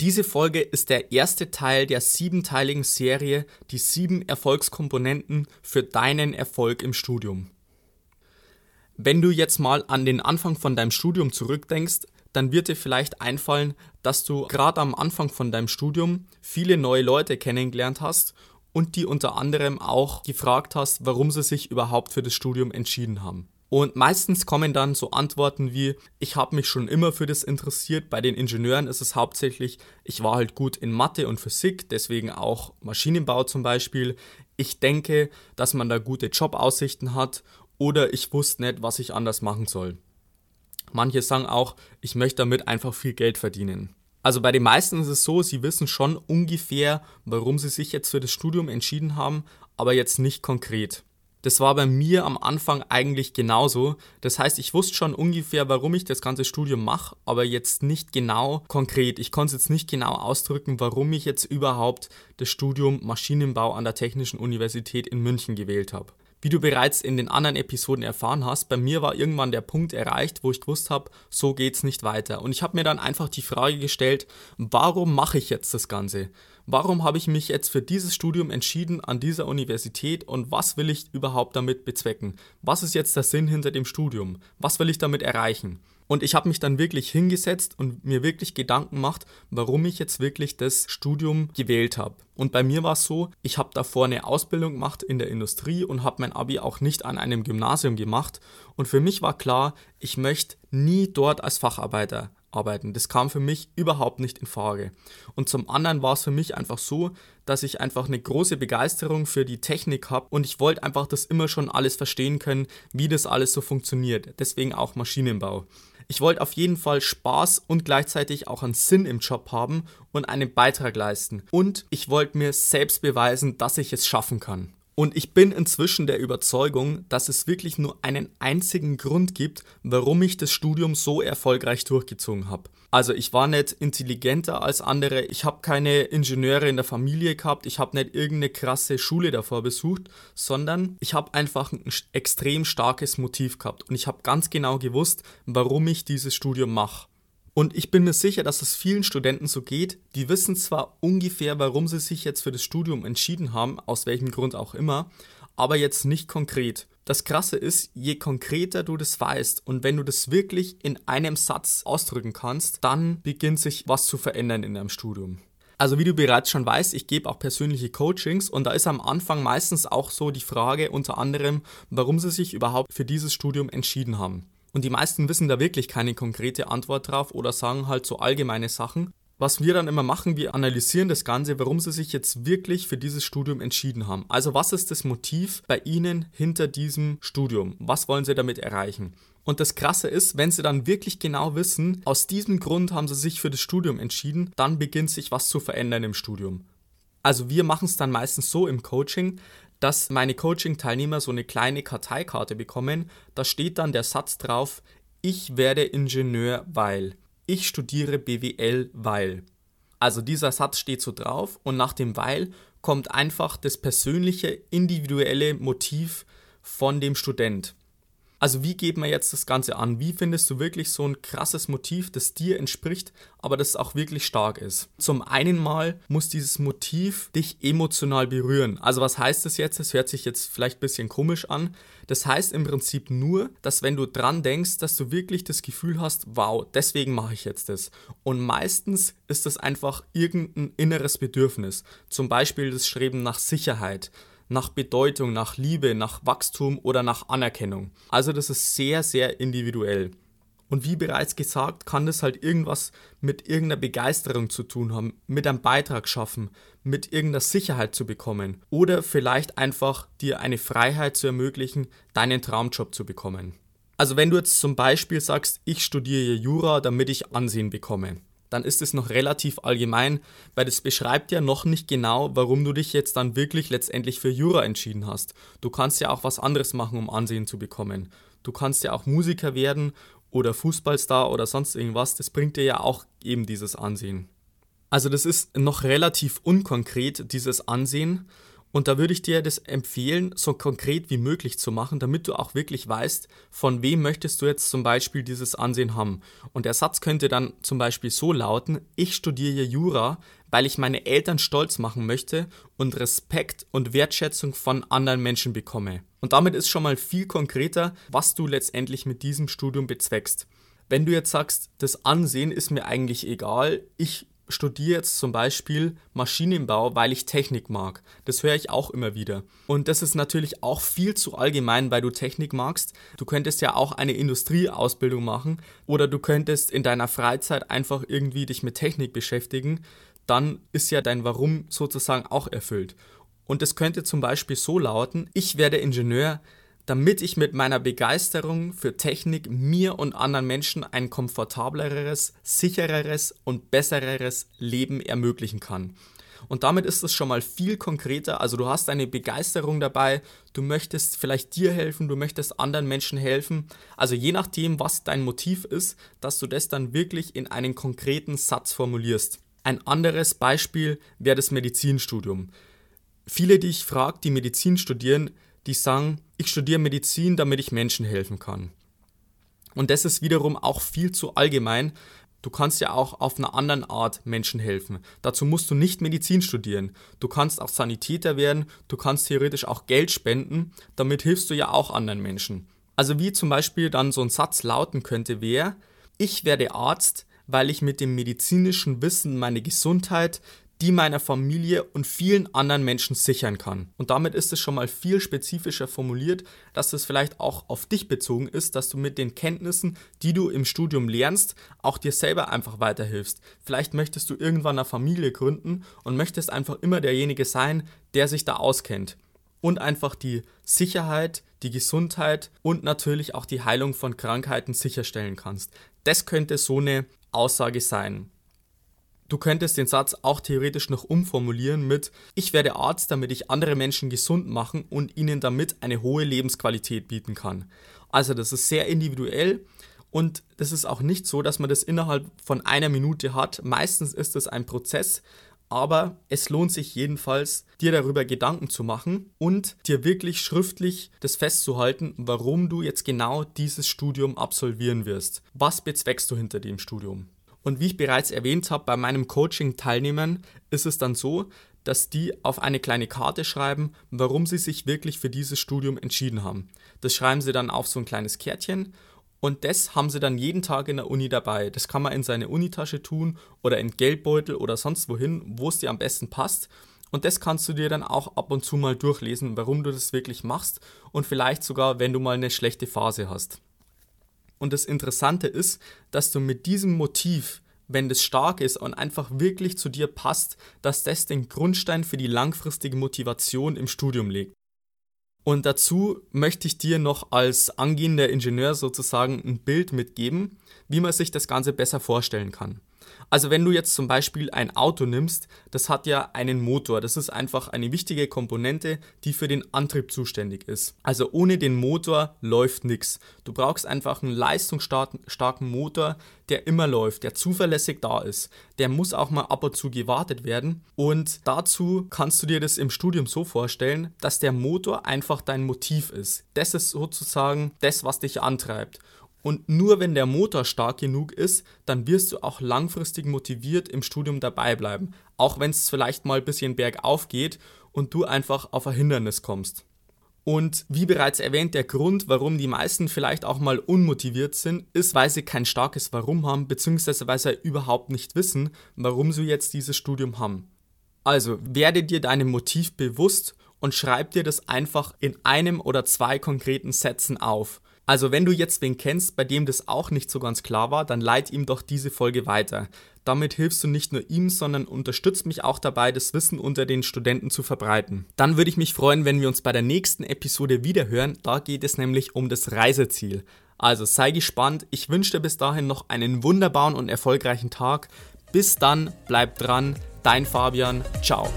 Diese Folge ist der erste Teil der siebenteiligen Serie Die sieben Erfolgskomponenten für deinen Erfolg im Studium. Wenn du jetzt mal an den Anfang von deinem Studium zurückdenkst, dann wird dir vielleicht einfallen, dass du gerade am Anfang von deinem Studium viele neue Leute kennengelernt hast und die unter anderem auch gefragt hast, warum sie sich überhaupt für das Studium entschieden haben. Und meistens kommen dann so Antworten wie, ich habe mich schon immer für das interessiert. Bei den Ingenieuren ist es hauptsächlich, ich war halt gut in Mathe und Physik, deswegen auch Maschinenbau zum Beispiel. Ich denke, dass man da gute Jobaussichten hat oder ich wusste nicht, was ich anders machen soll. Manche sagen auch, ich möchte damit einfach viel Geld verdienen. Also bei den meisten ist es so, sie wissen schon ungefähr, warum sie sich jetzt für das Studium entschieden haben, aber jetzt nicht konkret. Das war bei mir am Anfang eigentlich genauso. Das heißt, ich wusste schon ungefähr, warum ich das ganze Studium mache, aber jetzt nicht genau konkret. Ich konnte es jetzt nicht genau ausdrücken, warum ich jetzt überhaupt das Studium Maschinenbau an der Technischen Universität in München gewählt habe. Wie du bereits in den anderen Episoden erfahren hast, bei mir war irgendwann der Punkt erreicht, wo ich gewusst habe, so geht's nicht weiter. Und ich habe mir dann einfach die Frage gestellt, warum mache ich jetzt das Ganze? Warum habe ich mich jetzt für dieses Studium entschieden an dieser Universität und was will ich überhaupt damit bezwecken? Was ist jetzt der Sinn hinter dem Studium? Was will ich damit erreichen? Und ich habe mich dann wirklich hingesetzt und mir wirklich Gedanken gemacht, warum ich jetzt wirklich das Studium gewählt habe. Und bei mir war es so, ich habe davor eine Ausbildung gemacht in der Industrie und habe mein ABI auch nicht an einem Gymnasium gemacht. Und für mich war klar, ich möchte nie dort als Facharbeiter arbeiten. Das kam für mich überhaupt nicht in Frage. Und zum anderen war es für mich einfach so, dass ich einfach eine große Begeisterung für die Technik habe und ich wollte einfach das immer schon alles verstehen können, wie das alles so funktioniert. Deswegen auch Maschinenbau. Ich wollte auf jeden Fall Spaß und gleichzeitig auch einen Sinn im Job haben und einen Beitrag leisten. Und ich wollte mir selbst beweisen, dass ich es schaffen kann. Und ich bin inzwischen der Überzeugung, dass es wirklich nur einen einzigen Grund gibt, warum ich das Studium so erfolgreich durchgezogen habe. Also ich war nicht intelligenter als andere, ich habe keine Ingenieure in der Familie gehabt, ich habe nicht irgendeine krasse Schule davor besucht, sondern ich habe einfach ein extrem starkes Motiv gehabt und ich habe ganz genau gewusst, warum ich dieses Studium mache. Und ich bin mir sicher, dass es vielen Studenten so geht, die wissen zwar ungefähr, warum sie sich jetzt für das Studium entschieden haben, aus welchem Grund auch immer, aber jetzt nicht konkret. Das Krasse ist, je konkreter du das weißt und wenn du das wirklich in einem Satz ausdrücken kannst, dann beginnt sich was zu verändern in deinem Studium. Also wie du bereits schon weißt, ich gebe auch persönliche Coachings und da ist am Anfang meistens auch so die Frage unter anderem, warum sie sich überhaupt für dieses Studium entschieden haben. Und die meisten wissen da wirklich keine konkrete Antwort drauf oder sagen halt so allgemeine Sachen. Was wir dann immer machen, wir analysieren das Ganze, warum sie sich jetzt wirklich für dieses Studium entschieden haben. Also was ist das Motiv bei ihnen hinter diesem Studium? Was wollen sie damit erreichen? Und das Krasse ist, wenn sie dann wirklich genau wissen, aus diesem Grund haben sie sich für das Studium entschieden, dann beginnt sich was zu verändern im Studium. Also wir machen es dann meistens so im Coaching, dass meine Coaching-Teilnehmer so eine kleine Karteikarte bekommen. Da steht dann der Satz drauf, ich werde Ingenieur, weil. Ich studiere BWL, weil. Also dieser Satz steht so drauf und nach dem weil kommt einfach das persönliche, individuelle Motiv von dem Student. Also wie geht man jetzt das Ganze an? Wie findest du wirklich so ein krasses Motiv, das dir entspricht, aber das auch wirklich stark ist? Zum einen mal muss dieses Motiv dich emotional berühren. Also was heißt das jetzt? Das hört sich jetzt vielleicht ein bisschen komisch an. Das heißt im Prinzip nur, dass wenn du dran denkst, dass du wirklich das Gefühl hast, wow, deswegen mache ich jetzt das. Und meistens ist das einfach irgendein inneres Bedürfnis. Zum Beispiel das Streben nach Sicherheit nach Bedeutung, nach Liebe, nach Wachstum oder nach Anerkennung. Also das ist sehr, sehr individuell. Und wie bereits gesagt, kann das halt irgendwas mit irgendeiner Begeisterung zu tun haben, mit einem Beitrag schaffen, mit irgendeiner Sicherheit zu bekommen oder vielleicht einfach dir eine Freiheit zu ermöglichen, deinen Traumjob zu bekommen. Also wenn du jetzt zum Beispiel sagst, ich studiere Jura, damit ich Ansehen bekomme, dann ist es noch relativ allgemein, weil das beschreibt ja noch nicht genau, warum du dich jetzt dann wirklich letztendlich für Jura entschieden hast. Du kannst ja auch was anderes machen, um Ansehen zu bekommen. Du kannst ja auch Musiker werden oder Fußballstar oder sonst irgendwas. Das bringt dir ja auch eben dieses Ansehen. Also das ist noch relativ unkonkret, dieses Ansehen. Und da würde ich dir das empfehlen, so konkret wie möglich zu machen, damit du auch wirklich weißt, von wem möchtest du jetzt zum Beispiel dieses Ansehen haben. Und der Satz könnte dann zum Beispiel so lauten, ich studiere Jura, weil ich meine Eltern stolz machen möchte und Respekt und Wertschätzung von anderen Menschen bekomme. Und damit ist schon mal viel konkreter, was du letztendlich mit diesem Studium bezweckst. Wenn du jetzt sagst, das Ansehen ist mir eigentlich egal, ich studiere jetzt zum Beispiel Maschinenbau, weil ich Technik mag. Das höre ich auch immer wieder. Und das ist natürlich auch viel zu allgemein, weil du Technik magst. Du könntest ja auch eine Industrieausbildung machen oder du könntest in deiner Freizeit einfach irgendwie dich mit Technik beschäftigen. Dann ist ja dein Warum sozusagen auch erfüllt. Und es könnte zum Beispiel so lauten, ich werde Ingenieur, damit ich mit meiner Begeisterung für Technik mir und anderen Menschen ein komfortableres, sichereres und besseres Leben ermöglichen kann. Und damit ist es schon mal viel konkreter. Also du hast eine Begeisterung dabei, du möchtest vielleicht dir helfen, du möchtest anderen Menschen helfen. Also je nachdem, was dein Motiv ist, dass du das dann wirklich in einen konkreten Satz formulierst. Ein anderes Beispiel wäre das Medizinstudium. Viele, die ich frage, die Medizin studieren, die sagen, ich studiere Medizin, damit ich Menschen helfen kann. Und das ist wiederum auch viel zu allgemein. Du kannst ja auch auf einer anderen Art Menschen helfen. Dazu musst du nicht Medizin studieren. Du kannst auch Sanitäter werden, du kannst theoretisch auch Geld spenden, damit hilfst du ja auch anderen Menschen. Also wie zum Beispiel dann so ein Satz lauten könnte, wäre, ich werde Arzt, weil ich mit dem medizinischen Wissen meine Gesundheit, die meiner Familie und vielen anderen Menschen sichern kann. Und damit ist es schon mal viel spezifischer formuliert, dass es vielleicht auch auf dich bezogen ist, dass du mit den Kenntnissen, die du im Studium lernst, auch dir selber einfach weiterhilfst. Vielleicht möchtest du irgendwann eine Familie gründen und möchtest einfach immer derjenige sein, der sich da auskennt. Und einfach die Sicherheit, die Gesundheit und natürlich auch die Heilung von Krankheiten sicherstellen kannst. Das könnte so eine Aussage sein. Du könntest den Satz auch theoretisch noch umformulieren mit Ich werde Arzt, damit ich andere Menschen gesund machen und ihnen damit eine hohe Lebensqualität bieten kann. Also das ist sehr individuell und das ist auch nicht so, dass man das innerhalb von einer Minute hat. Meistens ist es ein Prozess, aber es lohnt sich jedenfalls, dir darüber Gedanken zu machen und dir wirklich schriftlich das festzuhalten, warum du jetzt genau dieses Studium absolvieren wirst. Was bezweckst du hinter dem Studium? Und wie ich bereits erwähnt habe, bei meinem Coaching-Teilnehmern ist es dann so, dass die auf eine kleine Karte schreiben, warum sie sich wirklich für dieses Studium entschieden haben. Das schreiben sie dann auf so ein kleines Kärtchen und das haben sie dann jeden Tag in der Uni dabei. Das kann man in seine Unitasche tun oder in Geldbeutel oder sonst wohin, wo es dir am besten passt. Und das kannst du dir dann auch ab und zu mal durchlesen, warum du das wirklich machst und vielleicht sogar, wenn du mal eine schlechte Phase hast. Und das Interessante ist, dass du mit diesem Motiv, wenn das stark ist und einfach wirklich zu dir passt, dass das den Grundstein für die langfristige Motivation im Studium legt. Und dazu möchte ich dir noch als angehender Ingenieur sozusagen ein Bild mitgeben, wie man sich das Ganze besser vorstellen kann. Also wenn du jetzt zum Beispiel ein Auto nimmst, das hat ja einen Motor. Das ist einfach eine wichtige Komponente, die für den Antrieb zuständig ist. Also ohne den Motor läuft nichts. Du brauchst einfach einen leistungsstarken Motor, der immer läuft, der zuverlässig da ist. Der muss auch mal ab und zu gewartet werden. Und dazu kannst du dir das im Studium so vorstellen, dass der Motor einfach dein Motiv ist. Das ist sozusagen das, was dich antreibt. Und nur wenn der Motor stark genug ist, dann wirst du auch langfristig motiviert im Studium dabei bleiben. Auch wenn es vielleicht mal ein bisschen bergauf geht und du einfach auf ein Hindernis kommst. Und wie bereits erwähnt, der Grund, warum die meisten vielleicht auch mal unmotiviert sind, ist, weil sie kein starkes Warum haben, beziehungsweise weil sie überhaupt nicht wissen, warum sie jetzt dieses Studium haben. Also werde dir deinem Motiv bewusst und schreib dir das einfach in einem oder zwei konkreten Sätzen auf. Also wenn du jetzt wen kennst, bei dem das auch nicht so ganz klar war, dann leite ihm doch diese Folge weiter. Damit hilfst du nicht nur ihm, sondern unterstützt mich auch dabei, das Wissen unter den Studenten zu verbreiten. Dann würde ich mich freuen, wenn wir uns bei der nächsten Episode wiederhören. Da geht es nämlich um das Reiseziel. Also sei gespannt. Ich wünsche dir bis dahin noch einen wunderbaren und erfolgreichen Tag. Bis dann, bleib dran, dein Fabian, ciao.